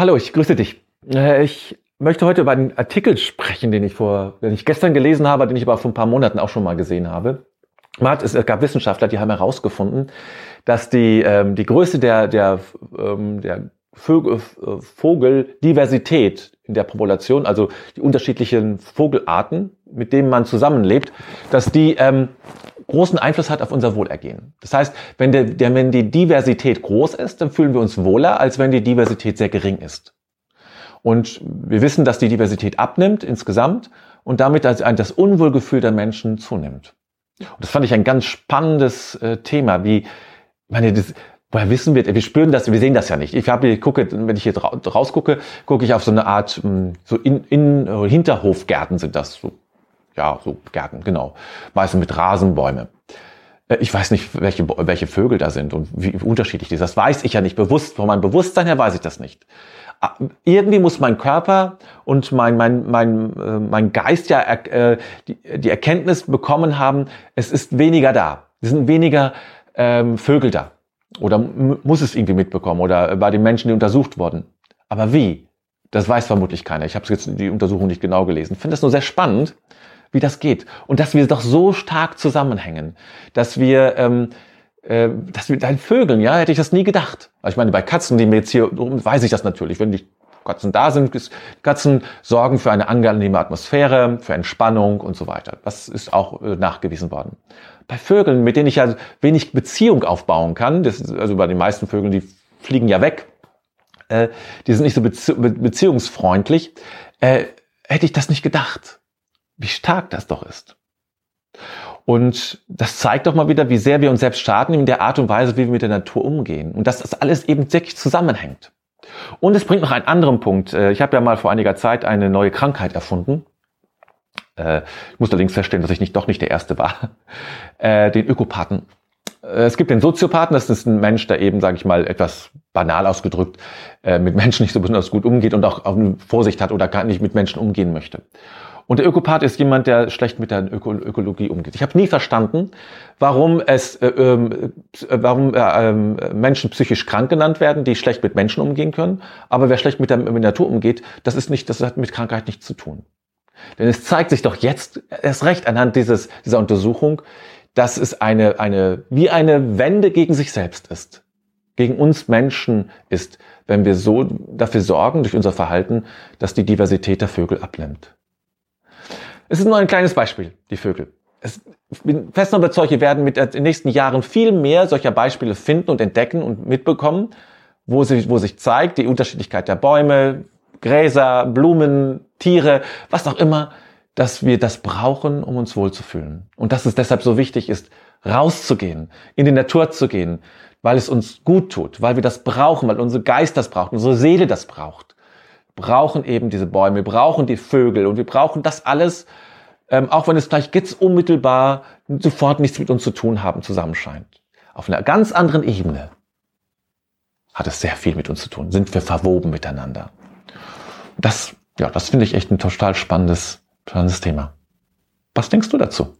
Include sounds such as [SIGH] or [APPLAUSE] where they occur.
Hallo, ich grüße dich. Äh, ich möchte heute über einen Artikel sprechen, den ich vor, den ich gestern gelesen habe, den ich aber vor ein paar Monaten auch schon mal gesehen habe. Es gab Wissenschaftler, die haben herausgefunden, dass die, ähm, die Größe der, der, ähm, der Vögel, äh, Vogeldiversität in der Population, also die unterschiedlichen Vogelarten, mit denen man zusammenlebt, dass die ähm, großen Einfluss hat auf unser Wohlergehen. Das heißt, wenn, der, der, wenn die Diversität groß ist, dann fühlen wir uns wohler, als wenn die Diversität sehr gering ist. Und wir wissen, dass die Diversität abnimmt insgesamt und damit das Unwohlgefühl der Menschen zunimmt. Und das fand ich ein ganz spannendes äh, Thema, wie, meine, das, woher wissen wir, wir spüren das, wir sehen das ja nicht. Ich habe, ich gucke, wenn ich hier rausgucke, gucke ich auf so eine Art, hm, so in, in Hinterhofgärten sind das, so ja, so Gärten, genau. Meistens mit Rasenbäume. Äh, ich weiß nicht, welche, welche Vögel da sind und wie unterschiedlich die sind. Das weiß ich ja nicht bewusst. Von meinem Bewusstsein her weiß ich das nicht. Ah, irgendwie muss mein Körper und mein, mein, mein, äh, mein Geist ja äh, die, die Erkenntnis bekommen haben, es ist weniger da. Es sind weniger ähm, Vögel da. Oder muss es irgendwie mitbekommen oder bei den Menschen, die untersucht wurden. Aber wie? Das weiß vermutlich keiner. Ich habe jetzt die Untersuchung nicht genau gelesen. Ich finde das nur sehr spannend, wie das geht. Und dass wir doch so stark zusammenhängen, dass wir, ähm, äh, dass wir deinen Vögeln, ja, hätte ich das nie gedacht. Ich meine, bei Katzen, die mir jetzt hier, weiß ich das natürlich, wenn die Katzen da sind, Katzen sorgen für eine angenehme Atmosphäre, für Entspannung und so weiter. Das ist auch äh, nachgewiesen worden. Bei Vögeln, mit denen ich ja wenig Beziehung aufbauen kann, das also bei den meisten Vögeln, die fliegen ja weg, äh, die sind nicht so bezie beziehungsfreundlich, äh, hätte ich das nicht gedacht wie stark das doch ist. Und das zeigt doch mal wieder, wie sehr wir uns selbst schaden in der Art und Weise, wie wir mit der Natur umgehen. Und dass das alles eben wirklich zusammenhängt. Und es bringt noch einen anderen Punkt. Äh, ich habe ja mal vor einiger Zeit eine neue Krankheit erfunden. Äh, ich muss allerdings feststellen, dass ich nicht, doch nicht der Erste war. [LAUGHS] Äh, den Ökopathen. Es gibt den Soziopathen, das ist ein Mensch, der eben, sage ich mal, etwas banal ausgedrückt, mit Menschen nicht so besonders gut umgeht und auch Vorsicht hat oder gar nicht mit Menschen umgehen möchte. Und der Ökopath ist jemand, der schlecht mit der Öko Ökologie umgeht. Ich habe nie verstanden, warum es, äh, äh, warum äh, ähm, Menschen psychisch krank genannt werden, die schlecht mit Menschen umgehen können. Aber wer schlecht mit der, mit der Natur umgeht, das ist nicht, das hat mit Krankheit nichts zu tun. Denn es zeigt sich doch jetzt erst recht anhand dieses, dieser Untersuchung, dass es eine, eine, wie eine Wende gegen sich selbst ist. Gegen uns Menschen ist, wenn wir so dafür sorgen, durch unser Verhalten, dass die Diversität der Vögel abnimmt. Es ist nur ein kleines Beispiel, die Vögel. Es, ich bin fest überzeugt, wir werden mit den nächsten Jahren viel mehr solcher Beispiele finden und entdecken und mitbekommen, wo sich, wo sich zeigt, die Unterschiedlichkeit der Bäume, Gräser, Blumen, Tiere, was auch immer, dass wir das brauchen, um uns wohlzufühlen. Und dass es deshalb so wichtig ist, rauszugehen, in die Natur zu gehen, weil es uns gut tut, weil wir das brauchen, weil unser Geist das braucht, unsere Seele das braucht brauchen eben diese Bäume, wir brauchen die Vögel und wir brauchen das alles, ähm, auch wenn es vielleicht jetzt unmittelbar sofort nichts mit uns zu tun haben zusammen scheint. Auf einer ganz anderen Ebene hat es sehr viel mit uns zu tun, sind wir verwoben miteinander. Das, ja, das finde ich echt ein total spannendes, spannendes Thema. Was denkst du dazu?